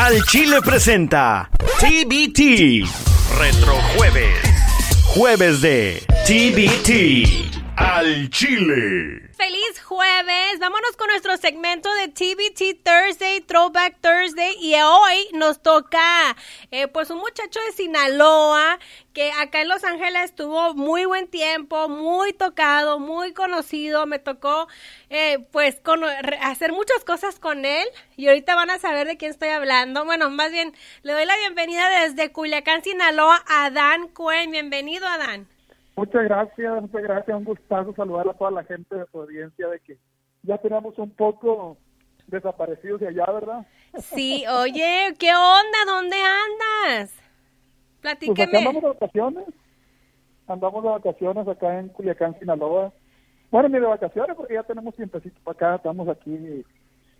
Al Chile presenta TBT. Retro Jueves. Jueves de TBT. Al Chile. Feliz jueves. Vámonos con nuestro segmento de TBT Thursday, Throwback Thursday. Y hoy nos toca, eh, pues, un muchacho de Sinaloa que acá en Los Ángeles tuvo muy buen tiempo, muy tocado, muy conocido. Me tocó, eh, pues, hacer muchas cosas con él. Y ahorita van a saber de quién estoy hablando. Bueno, más bien, le doy la bienvenida desde Culiacán, Sinaloa, a Dan Cuen. Bienvenido, Adán. Muchas gracias, muchas gracias. Un gustazo saludar a toda la gente de su audiencia de que ya tenemos un poco desaparecidos de allá, ¿verdad? Sí, oye, ¿qué onda? ¿Dónde andas? Platíqueme. Pues andamos de vacaciones. Andamos de vacaciones acá en Culiacán, Sinaloa. Bueno, ni de vacaciones porque ya tenemos tiempecito para acá. Estamos aquí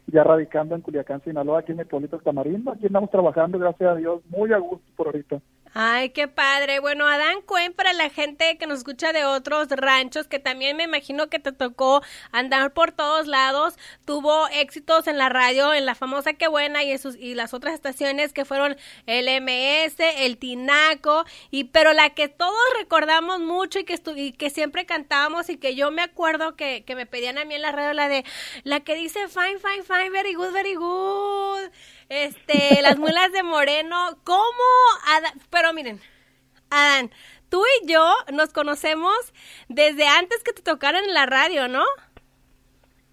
ya radicando en Culiacán, Sinaloa, aquí en el pueblito Tamarindo. Aquí andamos trabajando, gracias a Dios, muy a gusto por ahorita. Ay, qué padre. Bueno, Adán Cuen, para la gente que nos escucha de otros ranchos, que también me imagino que te tocó andar por todos lados, tuvo éxitos en la radio, en la famosa Qué Buena y, sus, y las otras estaciones que fueron el MS, el Tinaco, y pero la que todos recordamos mucho y que, y que siempre cantábamos y que yo me acuerdo que, que me pedían a mí en la radio, la de la que dice fine, fine, fine, very good, very good este, las mulas de Moreno, ¿cómo? pero miren, Adán, tú y yo nos conocemos desde antes que te tocaran en la radio, ¿no?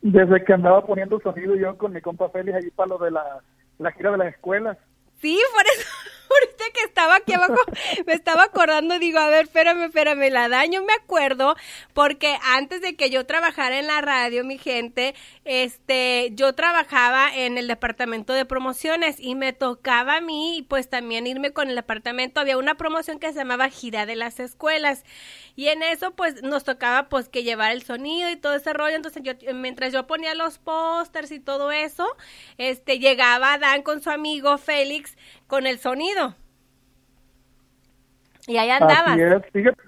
Desde que andaba poniendo sonido yo con mi compa Félix allí para lo de la, la gira de las escuelas. Sí, por eso aquí abajo, me estaba acordando, digo, a ver, espérame, espérame, la daño, me acuerdo, porque antes de que yo trabajara en la radio, mi gente, este, yo trabajaba en el departamento de promociones y me tocaba a mí, pues también irme con el departamento, había una promoción que se llamaba Gira de las Escuelas, y en eso, pues, nos tocaba, pues, que llevar el sonido y todo ese rollo, entonces yo, mientras yo ponía los pósters y todo eso, este, llegaba Dan con su amigo Félix con el sonido. Y ahí andabas. Así es, fíjate.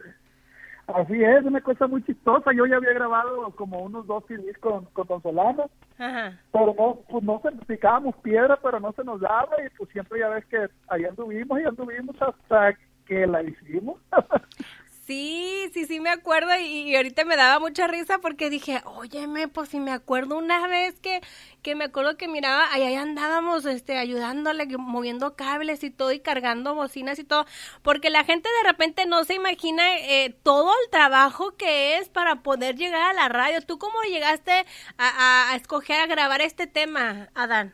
Así es, una cosa muy chistosa. Yo ya había grabado como unos dos CDs con, con Don Solano. Ajá. Pero no, pues no se picábamos piedra, pero no se nos daba. Y pues siempre ya ves que ahí anduvimos y anduvimos hasta que la hicimos. Sí, sí, sí me acuerdo y, ahorita me daba mucha risa porque dije, óyeme, pues si me acuerdo una vez que, que me acuerdo que miraba, ahí, andábamos este, ayudándole, moviendo cables y todo y cargando bocinas y todo, porque la gente de repente no se imagina eh, todo el trabajo que es para poder llegar a la radio. ¿Tú cómo llegaste a, escoger a grabar este tema, Adán?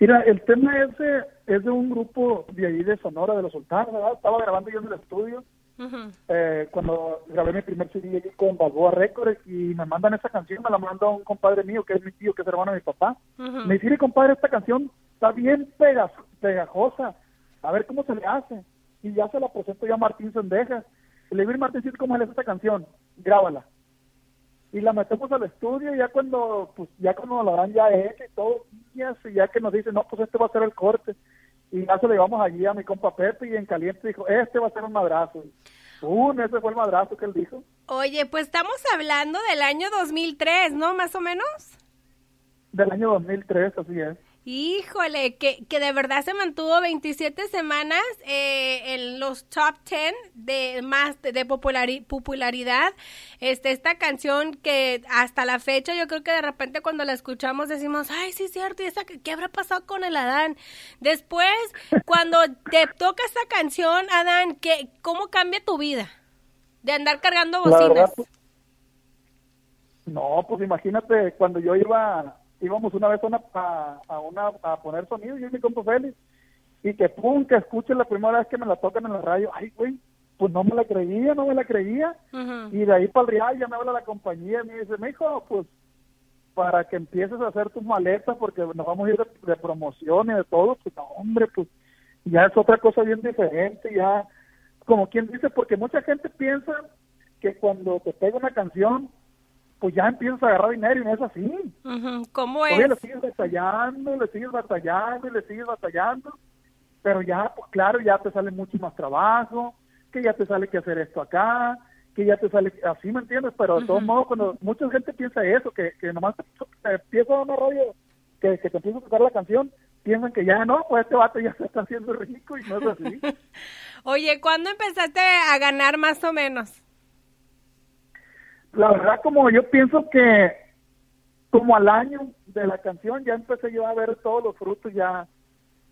Mira, el tema es de, es de un grupo de ahí de Sonora, de los Sultanes, ¿verdad? Estaba grabando yo en el estudio eh, cuando grabé mi primer CD con Balboa Records y me mandan esa canción, me la manda un compadre mío que es mi tío, que es hermano de mi papá. Me dice, compadre, esta canción está bien pegajosa, a ver cómo se le hace. Y ya se la presento yo a Martín Sendejas. Y le digo, Martín, ¿cómo es esta canción? Grábala. Y la metemos al estudio y ya cuando, pues ya cuando la dan ya hecha y todo, y ya que nos dice, no, pues este va a ser el corte y ya se le llevamos allí a mi compa Pepe y en caliente dijo, este va a ser un madrazo. Un, ese fue el madrazo que él dijo. Oye, pues estamos hablando del año 2003, ¿no? Más o menos. Del año 2003, así es. Híjole, que, que de verdad se mantuvo 27 semanas eh, en los top 10 de más de, popularidad. Este, esta canción que hasta la fecha yo creo que de repente cuando la escuchamos decimos, ay, sí, cierto, ¿y esa, qué habrá pasado con el Adán? Después, cuando te toca esta canción, Adán, ¿qué, ¿cómo cambia tu vida? De andar cargando bocinas. no, pues imagínate, cuando yo iba íbamos una vez a, una, a, una, a poner sonido, yo y mi compa Félix, y que pum, que escuche la primera vez que me la tocan en la radio, ay, güey, pues no me la creía, no me la creía, y de ahí para el real ya me habla la compañía y me dice, hijo, pues para que empieces a hacer tus maletas porque nos vamos a ir de, promoción y de todo, pues no, hombre, pues ya es otra cosa bien diferente, ya, como quien dice, porque mucha gente piensa que cuando te pega una canción, pues ya empiezas a agarrar dinero y no es así. ¿Cómo es? Oye, le sigues batallando, le sigues batallando y le sigues batallando, pero ya, pues claro, ya te sale mucho más trabajo, que ya te sale que hacer esto acá, que ya te sale, así me entiendes, pero de todos modos, cuando mucha gente piensa eso, que, que nomás te, empieza a una radio, que, que te empieza a tocar la canción, piensan que ya no, pues este vato ya se está haciendo rico y no es así. Oye, ¿cuándo empezaste a ganar más o menos? La verdad, como yo pienso que como al año de la canción ya empecé yo a ver todos los frutos, ya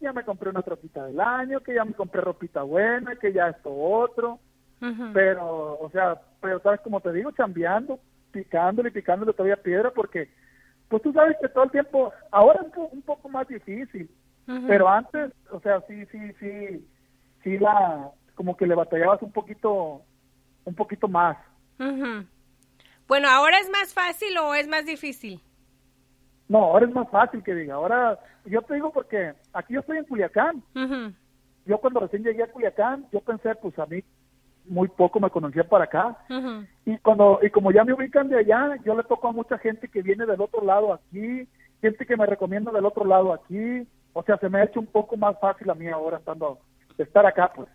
ya me compré una tropita del año, que ya me compré ropita buena, que ya esto otro, pero, o sea, pero sabes, como te digo, chambeando, picándole y picándole todavía piedra, porque, pues tú sabes que todo el tiempo, ahora es un poco más difícil, pero antes, o sea, sí, sí, sí, sí la, como que le batallabas un poquito, un poquito más. Bueno, ¿ahora es más fácil o es más difícil? No, ahora es más fácil que diga. Ahora, yo te digo porque aquí yo estoy en Culiacán. Yo cuando recién llegué a Culiacán, yo pensé, pues a mí muy poco me conocía para acá. Y cuando y como ya me ubican de allá, yo le toco a mucha gente que viene del otro lado aquí, gente que me recomienda del otro lado aquí. O sea, se me ha hecho un poco más fácil a mí ahora estando estar acá, pues.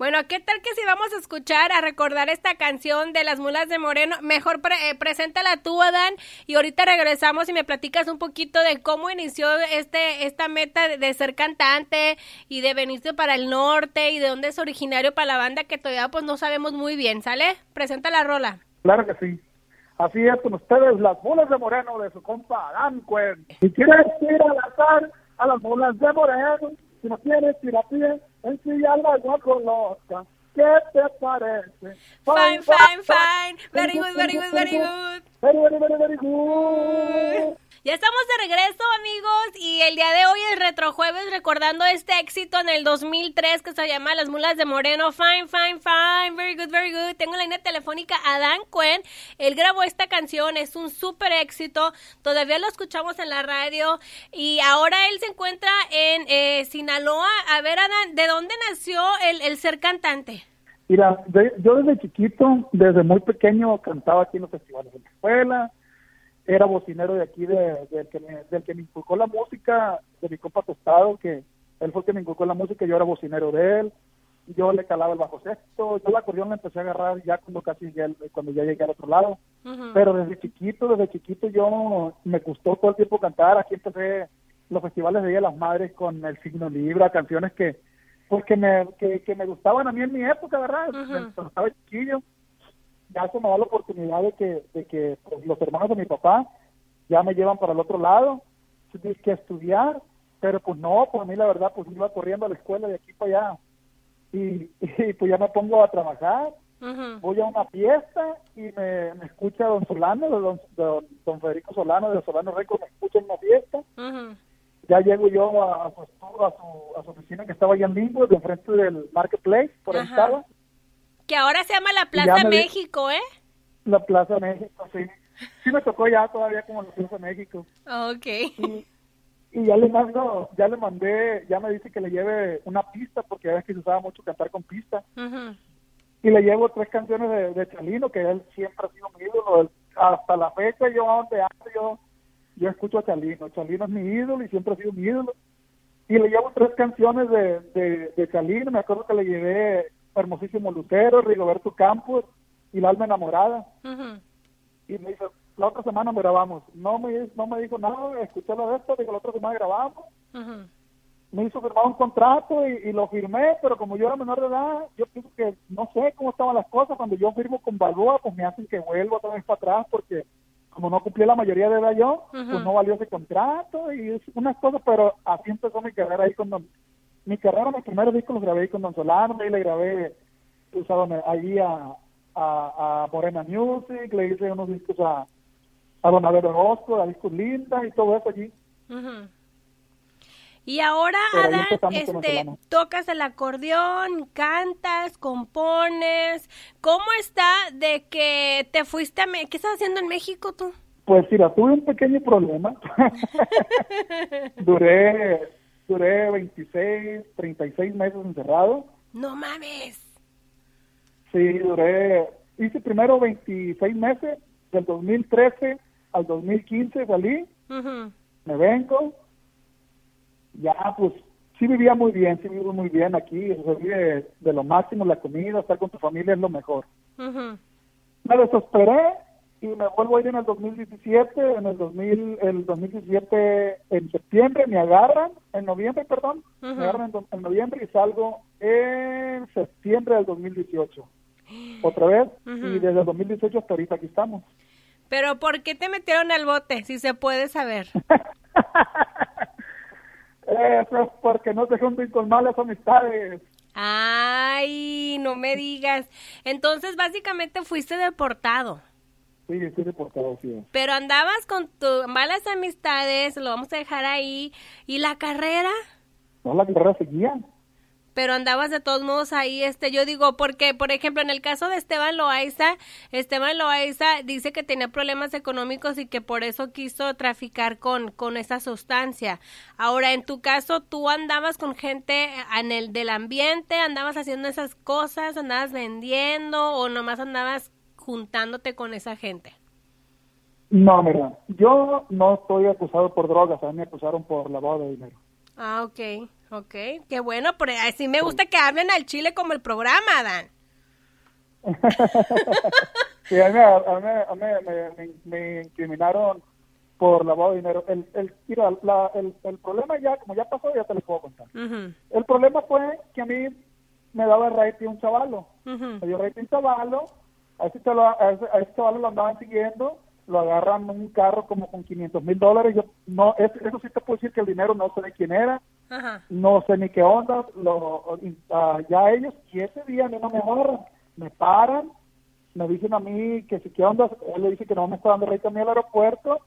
Bueno, ¿qué tal que si vamos a escuchar, a recordar esta canción de las mulas de Moreno? Mejor eh, preséntala tú, Adán, y ahorita regresamos y me platicas un poquito de cómo inició este esta meta de, ser cantante y de venirse para el norte y de dónde es originario para la banda que todavía pues no sabemos muy bien, ¿sale? Presenta la rola. Claro que sí. Así es con ustedes, las mulas de Moreno de su compa Adán Cuen. Si quieres ir al azar a las mulas de Moreno, si no quieres ir a pie, ensilla la guacoloca. ¿Qué te parece? Fine, fine, fine. Very good, very good, very good. Very, very, very, very good. Ya estamos de regreso, amigos, y el día de hoy es Retrojueves recordando este éxito en el 2003 que se llama Las Mulas de Moreno. Fine, fine, fine, very good, very good. Tengo la línea telefónica a Dan Cuen. Él grabó esta canción, es un súper éxito. Todavía lo escuchamos en la radio y ahora él se encuentra en eh, Sinaloa. A ver, Adán, ¿de dónde nació el, ser cantante? Yo desde chiquito, desde muy pequeño, cantaba aquí en los festivales de la escuela era bocinero de aquí, de, del, que me, del que me inculcó la música, de mi compa Tostado, que él fue el que me inculcó la música, yo era bocinero de él, yo le calaba el bajo sexto, yo la acordeón la empecé a agarrar ya cuando casi llegué, cuando ya llegué al otro lado, pero desde chiquito, desde chiquito yo me gustó todo el tiempo cantar, aquí empecé los festivales de Día de las Madres con el signo Libra, canciones que pues que me, que, me gustaban a mí en mi época, ¿verdad? Cuando estaba chiquillo ya se me da la oportunidad de que, de que pues, los hermanos de mi papá ya me llevan para el otro lado, tienes que estudiar, pero pues no, pues a mí la verdad, pues iba corriendo a la escuela de aquí para allá y, pues ya me pongo a trabajar, voy a una fiesta y me, escucha don Solano, de don, don, Federico Solano, de Solano Rico, me escucha en una fiesta. Ya llego yo a, su, a, su, a su oficina que estaba allá en Limbo, de enfrente del Marketplace, por ahí estaba que ahora se llama la Plaza México, ¿eh? La Plaza México, sí. Sí me tocó ya todavía como la Plaza México. Ok. Y, ya le mando, ya le mandé, ya me dice que le lleve una pista, porque ya ves que se usaba mucho cantar con pista. Y le llevo tres canciones de, de, Chalino, que él siempre ha sido mi ídolo. hasta la fecha, yo donde ando, yo, yo escucho a Chalino. Chalino es mi ídolo y siempre ha sido mi ídolo. Y le llevo tres canciones de, de, de Chalino. Me acuerdo que le llevé hermosísimo Lucero, Rigoberto Campos y La Alma Enamorada. Y me dice, la otra semana me grabamos. No me, no me dijo nada, escuché lo de esto, digo, la otra semana grabamos. Me hizo firmar un contrato y, lo firmé, pero como yo era menor de edad, yo pienso que no sé cómo estaban las cosas. Cuando yo firmo con Balboa, pues me hacen que vuelva otra vez para atrás porque como no cumplí la mayoría de edad yo, pues no valió ese contrato y unas cosas, pero así empezó mi carrera ahí con mi carrera, mis primeros discos los grabé con Don Solano, y le grabé usado ahí a, a, Morena Music, le hice unos discos a, a Don Abel Orozco, a Discos Linda y todo eso allí. Y ahora, Adán, este, tocas el acordeón, cantas, compones. ¿Cómo está de que te fuiste a... ¿Qué estás haciendo en México tú? Pues mira, tuve un pequeño problema. duré duré 26, 36 meses encerrado. No mames. Sí, duré, hice primero 26 meses, del 2013 al 2015 salí, me vengo, ya pues sí vivía muy bien, sí vivo muy bien aquí, se vive de lo máximo la comida, estar con tu familia es lo mejor. Me desesperé y me vuelvo a ir en el 2017, en el 2000, el 2017 en septiembre me agarran, en noviembre, perdón, me agarran en, noviembre y salgo en septiembre del 2018. Otra vez, y desde el 2018 hasta ahorita aquí estamos. Pero ¿por qué te metieron al bote, si se puede saber? Eso es porque no se junten con malas amistades. Ay, no me digas. Entonces, básicamente fuiste deportado. Sí, estoy deportado, sí. Pero andabas con tus malas amistades, lo vamos a dejar ahí. ¿Y la carrera? No, la carrera seguía pero andabas de todos modos ahí, este, yo digo, porque, por ejemplo, en el caso de Esteban Loaiza, Esteban Loaiza dice que tenía problemas económicos y que por eso quiso traficar con, con esa sustancia. Ahora, en tu caso, tú andabas con gente en el del ambiente, andabas haciendo esas cosas, andabas vendiendo o nomás andabas juntándote con esa gente. No, mira, yo no estoy acusado por drogas, a mí me acusaron por lavado de dinero. Ah, ok. Ok, qué bueno, pero así me gusta que hablen al chile como el programa, Dan. sí, a mí, a mí, me, incriminaron por lavado de dinero. El, el, mira, la, el, el, problema ya, como ya pasó, ya te lo puedo contar. El problema fue que a mí me daba rating un chavalo. Me dio rating un chavalo, a ese, chavalo, a, ese, a ese lo andaban siguiendo, lo agarran un carro como con 500 mil dólares. Yo no, eso, eso sí te puedo decir que el dinero no sé de quién era no sé ni qué onda, lo, uh, ya ellos, y ese día a mí no me agarran, me paran, me dicen a mí que si qué onda, él le dice que no me está dando rey a mí al aeropuerto,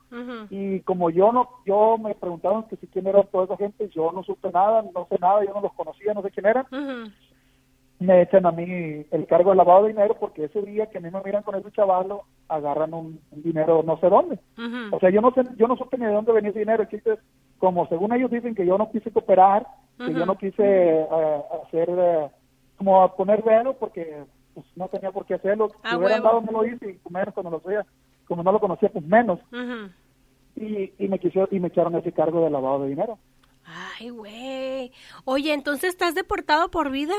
y como yo no, yo me preguntaron que si quién era toda esa gente, yo no supe nada, no sé nada, yo no los conocía, no sé quién eran, me echan a mí el cargo de lavado de dinero porque ese día que a mí me miran con ese chavalo, agarran un, dinero no sé dónde. O sea, yo no sé, yo no supe ni de dónde venía ese dinero, chiste como según ellos dicen que yo no quise cooperar, que yo no quise eh, hacer, uh, como poner velo porque pues, no tenía por qué hacerlo. Ah, si hubiera andado no lo hice y menos cuando lo sabía, como no lo conocía, pues menos. y, y, me quisieron, y me echaron ese cargo de lavado de dinero. Ay, güey. Oye, entonces estás deportado por vida,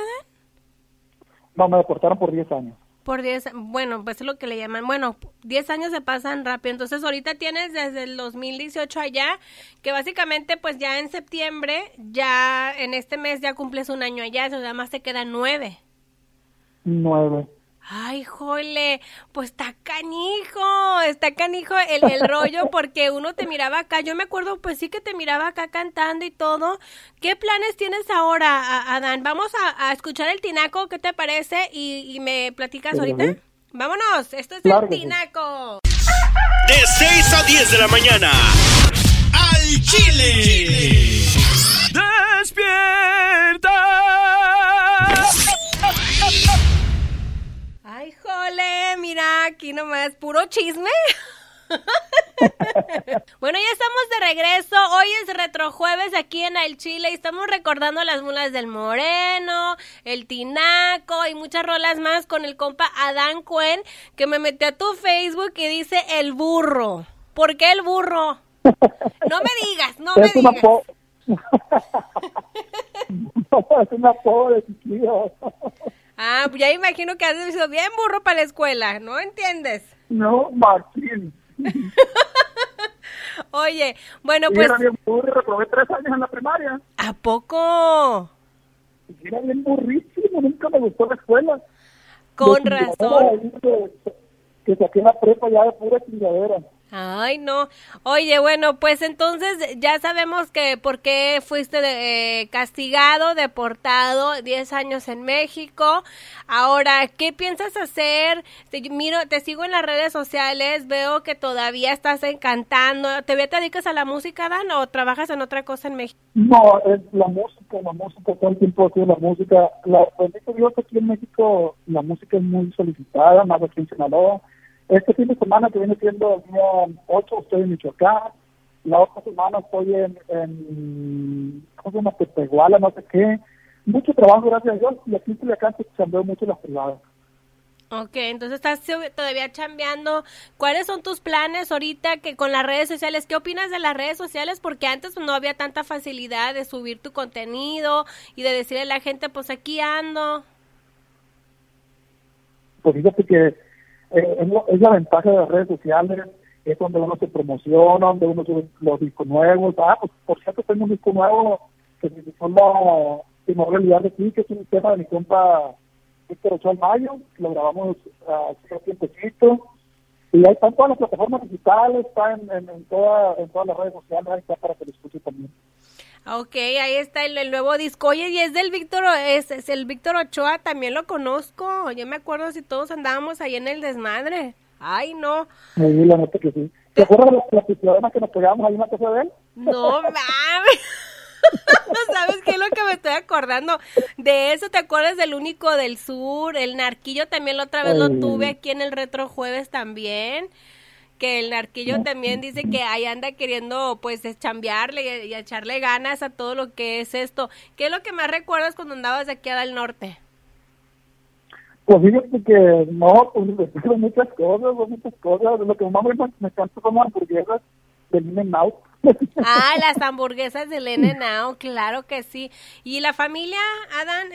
No, me deportaron por 10 años. Por 10, bueno, pues es lo que le llaman, bueno, 10 años se pasan rápido, entonces ahorita tienes desde el 2018 allá, que básicamente pues ya en septiembre, ya en este mes ya cumples un año allá, o sea, más te quedan nueve. Nueve. Ay, jole, pues está canijo, está canijo el, el rollo porque uno te miraba acá, yo me acuerdo pues sí que te miraba acá cantando y todo. ¿Qué planes tienes ahora, Adán? Vamos a, escuchar el tinaco, ¿qué te parece? Y, me platicas ahorita. Vámonos, esto es el tinaco. De 6 a 10 de la mañana, al Chile. Despierta Híjole, mira, aquí nomás, puro chisme. bueno, ya estamos de regreso. Hoy es retrojueves aquí en El Chile y estamos recordando las mulas del Moreno, el Tinaco y muchas rolas más con el compa Adán Cuen que me metió a tu Facebook y dice el burro. ¿Por qué el burro? No me digas, no me digas. es una pobre Ah, pues ya imagino que has sido bien burro para la escuela, ¿no entiendes? No, Martín. Oye, bueno, pues... Era bien burro, reprobé tres años en la primaria. ¿A poco? Era bien burrísimo, nunca me gustó la escuela. Con razón. Que, que saqué la prepa ya de pura chingadera. Ay, no. Oye, bueno, pues entonces ya sabemos que por qué fuiste eh, castigado, deportado, 10 años en México. Ahora, ¿qué piensas hacer? Te, miro, te sigo en las redes sociales, veo que todavía estás encantando. ¿Te, te dedicas a la música, Dan, o trabajas en otra cosa en México? No, la música, la música, todo el tiempo ha sido la música. La, digo que aquí en México la música es muy solicitada, más aquí en Sinaloa este fin de semana que viene siendo el día 8 estoy en Michoacán. La otra semana estoy en, en ¿cómo se llama? No sé qué. Mucho trabajo, gracias a Dios. Y aquí en Culiacán se chambeo mucho las privadas. Ok, entonces estás todavía chambeando. ¿Cuáles son tus planes ahorita que con las redes sociales? ¿Qué opinas de las redes sociales? Porque antes no había tanta facilidad de subir tu contenido y de decirle a la gente, pues aquí ando. Pues fíjate que eh, es, la ventaja de las redes sociales, es donde uno se promociona, donde uno sube los discos nuevos. Ah, pues por cierto, tengo un disco nuevo que se Sin Realidad de ti, que es un tema de mi compa Víctor Ochoa Mayo, lo grabamos hace un tiempecito. Y ahí están todas las plataformas digitales, está en, en, toda, en todas las redes sociales, está para que lo escuche también. Ok, ahí está el, nuevo disco. Oye, y es del Víctor, es, es, el Víctor Ochoa, también lo conozco. Yo me acuerdo si todos andábamos ahí en el desmadre. Ay, no. Sí, la neta que sí. ¿Te acuerdas de las, las que nos pegábamos ahí en la casa de él? No mames. ¿Sabes qué es lo que me estoy acordando? De eso, ¿te acuerdas del único del sur? El narquillo también la otra vez lo tuve aquí en el retro jueves también que el narquillo también dice que ahí anda queriendo pues chambearle y, echarle ganas a todo lo que es esto. ¿Qué es lo que más recuerdas cuando andabas de aquí al norte? Pues fíjate que no, pues muchas cosas, muchas cosas. Lo que más me, me encanta son las hamburguesas del In-N-Out. Ah, las hamburguesas del In-N-Out, claro que sí. ¿Y la familia, Adán,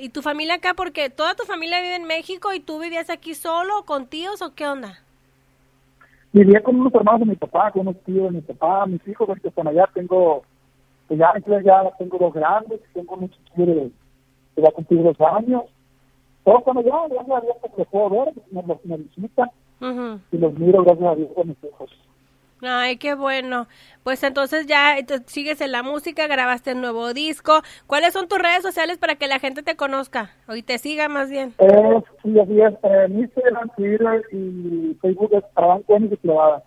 y tu familia acá? Porque toda tu familia vive en México y tú vivías aquí solo, con tíos o qué onda? Vivía con unos hermanos de mi papá, con unos tíos de mi papá, mis hijos que están allá, tengo, pues ya, ya tengo dos grandes, tengo un chiquillo que va a cumplir dos años, todos están allá, gracias a Dios que los puedo ver, me, me visitan. Y los miro gracias a Dios con mis hijos. Ay, qué bueno. Pues entonces ya sigues en la música, grabaste un nuevo disco. ¿Cuáles son tus redes sociales para que la gente te conozca o y te siga más bien? Eh, sí, así es. Eh, Instagram, Twitter y Facebook es Adán Cuen y su plebada.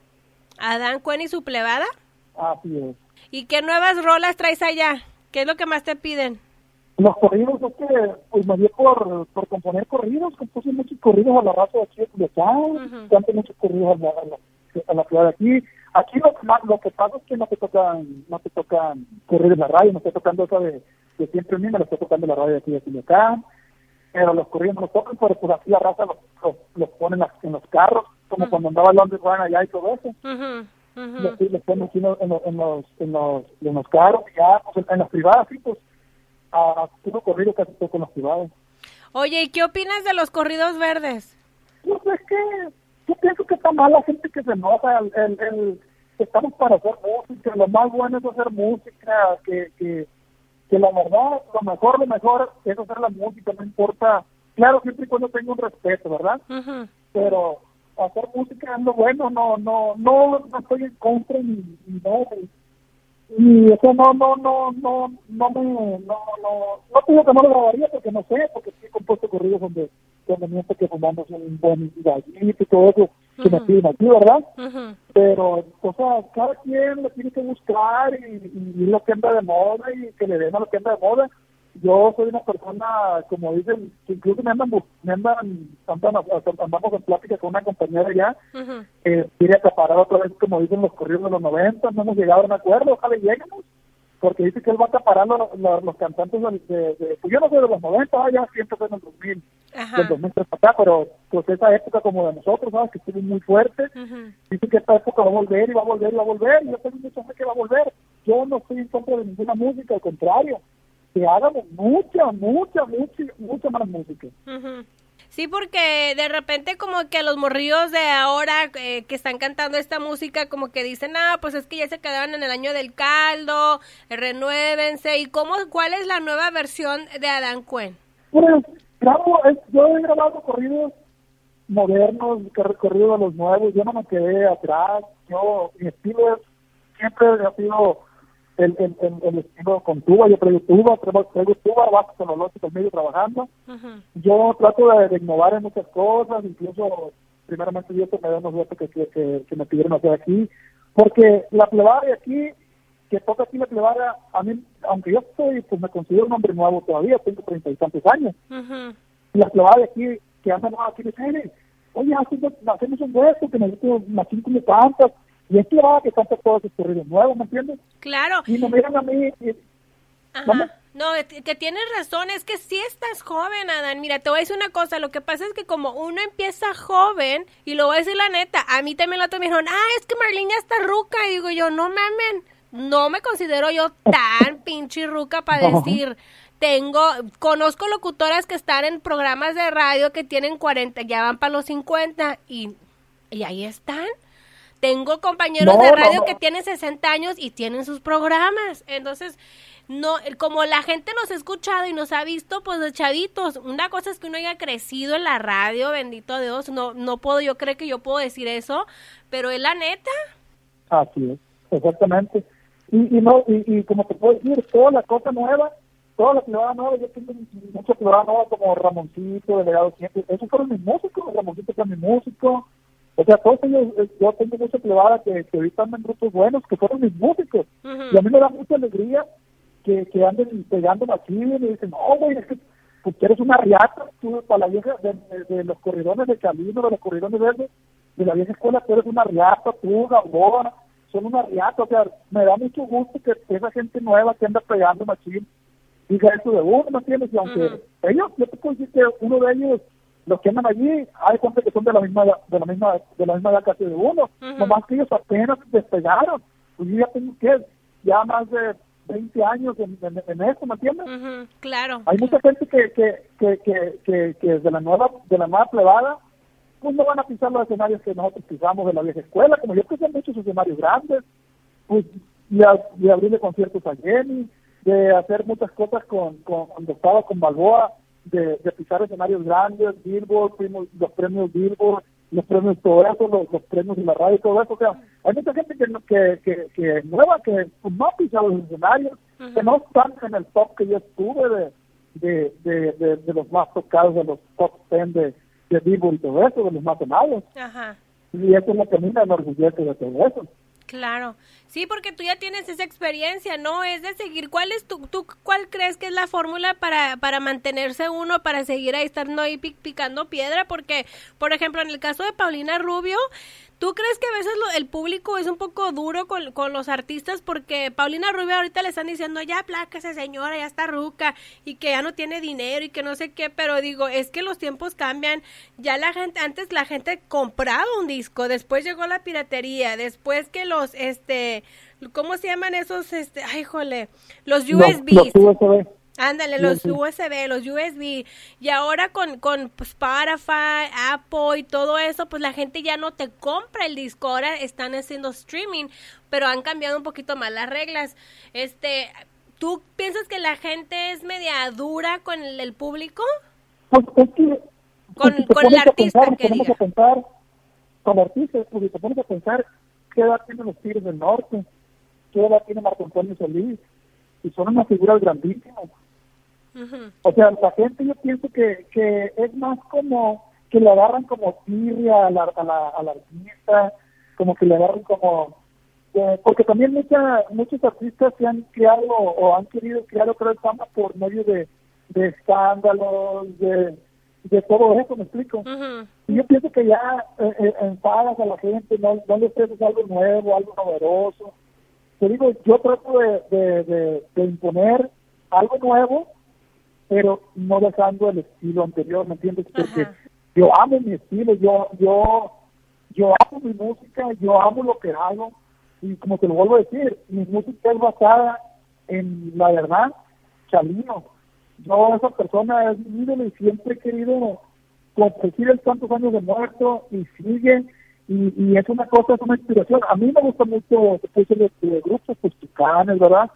¿Adán Cuen y su plebada? Así es. ¿Y qué nuevas rolas traes allá? ¿Qué es lo que más te piden? Los corridos, es que pues me dio por, por componer corridos, compuse muchos corridos a la raza de aquí de Culiacán, canto muchos corridos a la, a la, a la ciudad de aquí Aquí lo, lo que pasa es que no te tocan, no te tocan correr en la radio, no estoy tocando eso de, de siempre a mí, me lo estoy tocando la radio de aquí de Culiacán, pero los corridos no los tocan, pero pues aquí la raza los, los, ponen en los carros, como cuando andaba Londres Run allá y todo eso. Los, ponen aquí en los, en los, en los, en los, carros, ya, pues en, las privadas, sí, pues, a puro corrido casi todo con los privados. Oye, ¿y qué opinas de los corridos verdes? Pues es que yo pienso que está mal la gente que se enoja, el, el, estamos para hacer música, lo más bueno es hacer música, que, que, que la verdad, lo mejor, lo mejor es hacer la música, no importa, claro, siempre y cuando tenga un respeto, ¿verdad? Pero hacer música es lo bueno, no, no, no, no estoy en contra ni, ni no, y eso no, no, no, no, no me, no, no, no digo que no lo grabaría porque no sé, porque sí he compuesto corridos donde, donde miento que fumamos un buen gallito y todo eso, que me piden aquí, ¿verdad? Pero, o sea, cada quien lo tiene que buscar y, y, lo que anda de moda y que le den a lo que anda de moda yo soy una persona, como dicen, que incluso me andan, me andan, andamos en plática con una compañera ya, que quiere acaparar otra vez, como dicen los corridos de los 90, no hemos llegado a un acuerdo, ojalá lleguemos, porque dice que él va a acaparar los, los, cantantes de, de, pues yo no sé de los 90, ah, ya siempre fue en el 2000, del 2003 acá, pero pues esa época como de nosotros, ¿sabes? que estuvo muy fuerte, dice que esta época va a volver y va a volver y va a volver, y yo tengo mucha fe que va a volver, yo no estoy en contra de ninguna música, al contrario, que hagamos mucha, mucha, mucha, mucha más música. Sí, porque de repente como que los morrillos de ahora eh, que están cantando esta música como que dicen, ah, pues es que ya se quedaron en el año del caldo, renuévense. ¿Y cómo, cuál es la nueva versión de Adán Cuen? Pues, claro, yo he grabado corridos modernos, recorrido a los nuevos, yo no me quedé atrás, yo, mi estilo siempre ha sido el, el, el, estilo con tuba, yo traigo tuba, traigo, traigo tuba, bajo con medio trabajando. Yo trato de, innovar en muchas cosas, incluso primeramente yo me da unos votos que, que, que, me pidieron hacer aquí, porque la plebaria aquí, que toca aquí la plebaria, a mí, aunque yo soy, pues me considero un hombre nuevo todavía, tengo treinta y tantos años, y la plebaria aquí, que andan aquí, me dicen, oye, hacemos un hueso, que necesito más cinco tantas, y es va que canta todos esos corridos nuevos, ¿me entiendes? Claro. Y me miran a mí. No, que tienes razón, es que sí estás joven, Adán. Mira, te voy a decir una cosa, lo que pasa es que como uno empieza joven, y lo voy a decir la neta, a mí también lo otro me dijeron, ah, es que Marlene ya está ruca, y digo yo, no mamen, no me considero yo tan pinche ruca para decir tengo, conozco locutoras que están en programas de radio que tienen 40, ya van para los 50 y, y ahí están. Tengo compañeros de radio que tienen 60 años y tienen sus programas. Entonces, no, como la gente nos ha escuchado y nos ha visto, pues de chavitos, una cosa es que uno haya crecido en la radio, bendito Dios, no, no puedo, yo creo que yo puedo decir eso, pero es la neta. Así es, exactamente. Y, y no, y, como te puedo decir, toda la cosa nueva, toda la plebada nueva, yo tengo mucha plebada nueva como Ramoncito, Delegado Siempre, esos fueron mis músicos, Ramoncito fue mi músico, o sea, todos ellos, eh, yo tengo mucha plebada que, que ahorita andan en grupos buenos, que fueron mis músicos, y a mí me da mucha alegría que, que anden pegando aquí y dicen, no, güey, es que pues, eres una riata, tú para la vieja, de, los corridones de camino, de los corridones verdes, de la vieja escuela, tú eres una riata, tú, Gamboa, son una riata, o sea, me da mucho gusto que esa gente nueva que anda pegando machín diga eso de uno, ¿me entiendes? Y aunque ellos, yo te puedo decir que uno de ellos, los que andan allí, hay gente que son de la misma, de la misma, de la misma edad casi de uno, nomás que ellos apenas despegaron, pues yo ya tengo que, ya más de 20 años en, en, eso, ¿me entiendes? claro. Hay mucha gente que, que, que, que, que, que de la nueva, de la nueva plebada, pues no van a pisar los escenarios que nosotros pisamos de la vieja escuela, como yo pisé muchos escenarios grandes, pues de, abrirle conciertos a Jenny, de hacer muchas cosas con, con cuando estaba con Balboa, de, de pisar escenarios grandes, Billboard, los premios Billboard, los premios todo eso, los, premios de la radio y todo eso. O sea, hay mucha gente que, que, que, que nueva, que no ha pisado los escenarios, que no están en el top que yo estuve de, de, de, de, los más tocados, de los top 10 de, de Billboard y todo eso, de los más sonados. Y eso es lo que a mí me enorgullece de todo eso. Claro, sí, porque tú ya tienes esa experiencia, ¿no? Es de seguir, ¿cuál es tu, tú, cuál crees que es la fórmula para, para mantenerse uno, para seguir ahí estando ahí picando piedra? Porque, por ejemplo, en el caso de Paulina Rubio, ¿Tú crees que a veces el público es un poco duro con, con, los artistas? Porque Paulina Rubio ahorita le están diciendo, ya esa señora, ya está ruca, y que ya no tiene dinero y que no sé qué, pero digo, es que los tiempos cambian. Ya la gente, antes la gente compraba un disco, después llegó la piratería, después que los, este, ¿cómo se llaman esos, este, ay, jole, los USBs. Ándale, los USB, los USB. Y ahora con, con pues, Spotify, Apple y todo eso, pues la gente ya no te compra el disco. Ahora están haciendo streaming, pero han cambiado un poquito más las reglas. Este, ¿Tú piensas que la gente es media dura con el, público? Pues es que... Con, con el artista, pensar, que diga. pensar, con artistas, porque te pones a pensar qué edad tienen los Tigres del Norte, qué edad tiene Marco Antonio Solís, y son unas figuras grandísimas o sea, la gente yo pienso que, que es más como que le agarran como tirria a la, a la, artista, como que le agarran como... Eh, porque también mucha, muchos artistas se han creado o han querido crear otra fama por medio de, de escándalos, de, de todo eso, me explico. Y yo pienso que ya eh, eh, enfadas a la gente, no, no le es algo nuevo, algo novedoso. Te digo, yo trato de, de, de, de imponer algo nuevo pero no dejando el estilo anterior, ¿me entiendes? Porque yo amo mi estilo, yo, yo, yo amo mi música, yo amo lo que hago, y como te lo vuelvo a decir, mi música es basada en la verdad, Chalino. Yo, esa persona es mi ídolo y siempre he querido competir el tantos años de muerto y sigue, y, y, es una cosa, es una inspiración. A mí me gusta mucho de, de grupos pues, ¿verdad?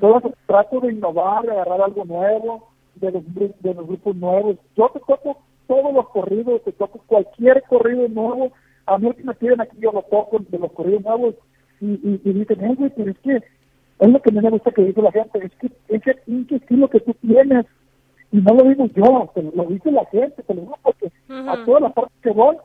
Todo eso, trato de innovar, de agarrar algo nuevo, de los, de los grupos nuevos. Yo te toco todos los corridos, te toco cualquier corrido nuevo. A mí que me piden aquí, yo lo toco de los corridos nuevos y, y, y dicen, güey, pero es que es lo que me gusta que dice la gente, es que ese pinche estilo que tú tienes, y no lo digo yo, lo dice la gente, te lo digo porque a todas las partes que voy,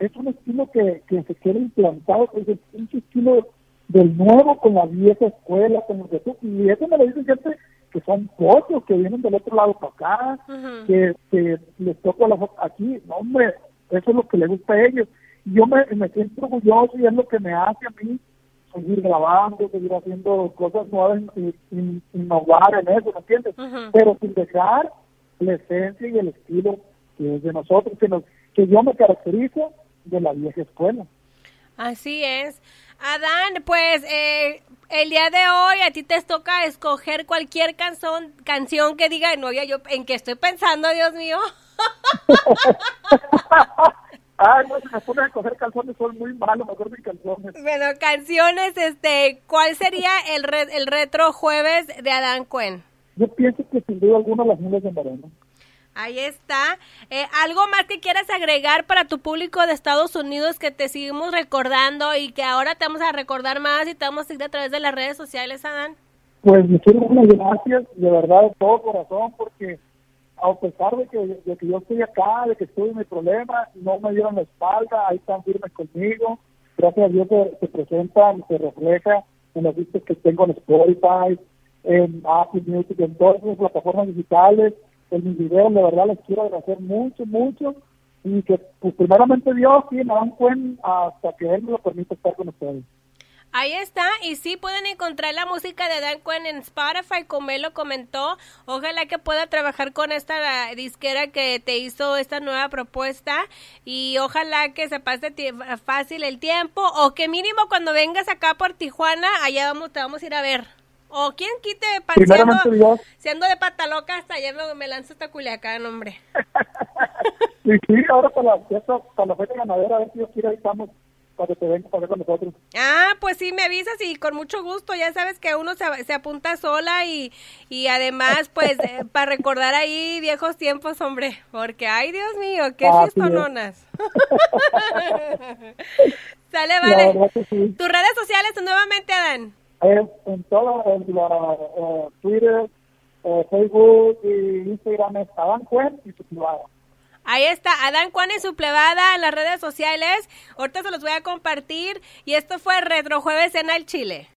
es un estilo que, que se quiere implantado, es el pinche estilo del nuevo con la vieja escuela, con lo que tú, y eso me lo dicen siempre que son pollos que vienen del otro lado para acá, que, que, les toco la aquí, no, hombre, eso es lo que les gusta a ellos. Y yo me, me siento orgulloso y es lo que me hace a mí seguir grabando, seguir haciendo cosas nuevas y, innovar en eso, ¿me entiendes? Pero sin dejar la esencia y el estilo que es de nosotros, que, nos, que yo me caracterizo de la vieja escuela. Así es. Adán, pues eh, el día de hoy a ti te toca escoger cualquier canción, canción que diga, no, ya yo, ¿en qué estoy pensando, Dios mío? Ay, no, si me ponen a escoger canciones son muy malos, mejor mis canciones. Bueno, canciones, este, ¿cuál sería el, el retro jueves de Adán Cuen? Yo pienso que sin duda alguna las nubes de Moreno. Ahí está. Eh, ¿Algo más que quieras agregar para tu público de Estados Unidos que te seguimos recordando y que ahora te vamos a recordar más y te vamos a seguir a través de las redes sociales, Adán? Pues muchísimas gracias, de verdad, de todo corazón, porque a pesar de que, yo estoy acá, de que estoy en mi problema, no me dieron la espalda, ahí están firmes conmigo. Gracias a Dios se, se presentan, se refleja en los vistos que tengo en Spotify, en Apple Music, en todas las plataformas digitales en mis videos, de verdad les quiero agradecer mucho, mucho y que pues primeramente Dios sí me dan cuenta hasta que Él me lo permita estar con ustedes. Ahí está, y sí pueden encontrar la música de Dan Cuen en Spotify, como él lo comentó. Ojalá que pueda trabajar con esta disquera que te hizo esta nueva propuesta y ojalá que se pase fácil el tiempo o que mínimo cuando vengas acá por Tijuana, allá vamos, te vamos a ir a ver. O quién quite, siendo, siendo de pata loca, hasta ayer me lanzo hasta Culiacán, hombre. sí, sí, ahora para la fiesta, para la ganadera, a ver si Dios quiere, ahí estamos para que te para con nosotros. Ah, pues sí, me avisas y con mucho gusto. Ya sabes que uno se, se apunta sola y, y además, pues, eh, para recordar ahí viejos tiempos, hombre. Porque, ay, Dios mío, qué ah, fiestononas. Sale, vale. Tus redes sociales nuevamente, Adán todo, en la, eh, Twitter, eh, Facebook y Instagram es Adán Cuen y su plebada. Ahí está, Adán Juan y su plebada en las redes sociales. Ahorita se los voy a compartir. Y esto fue Retro Jueves en el Chile.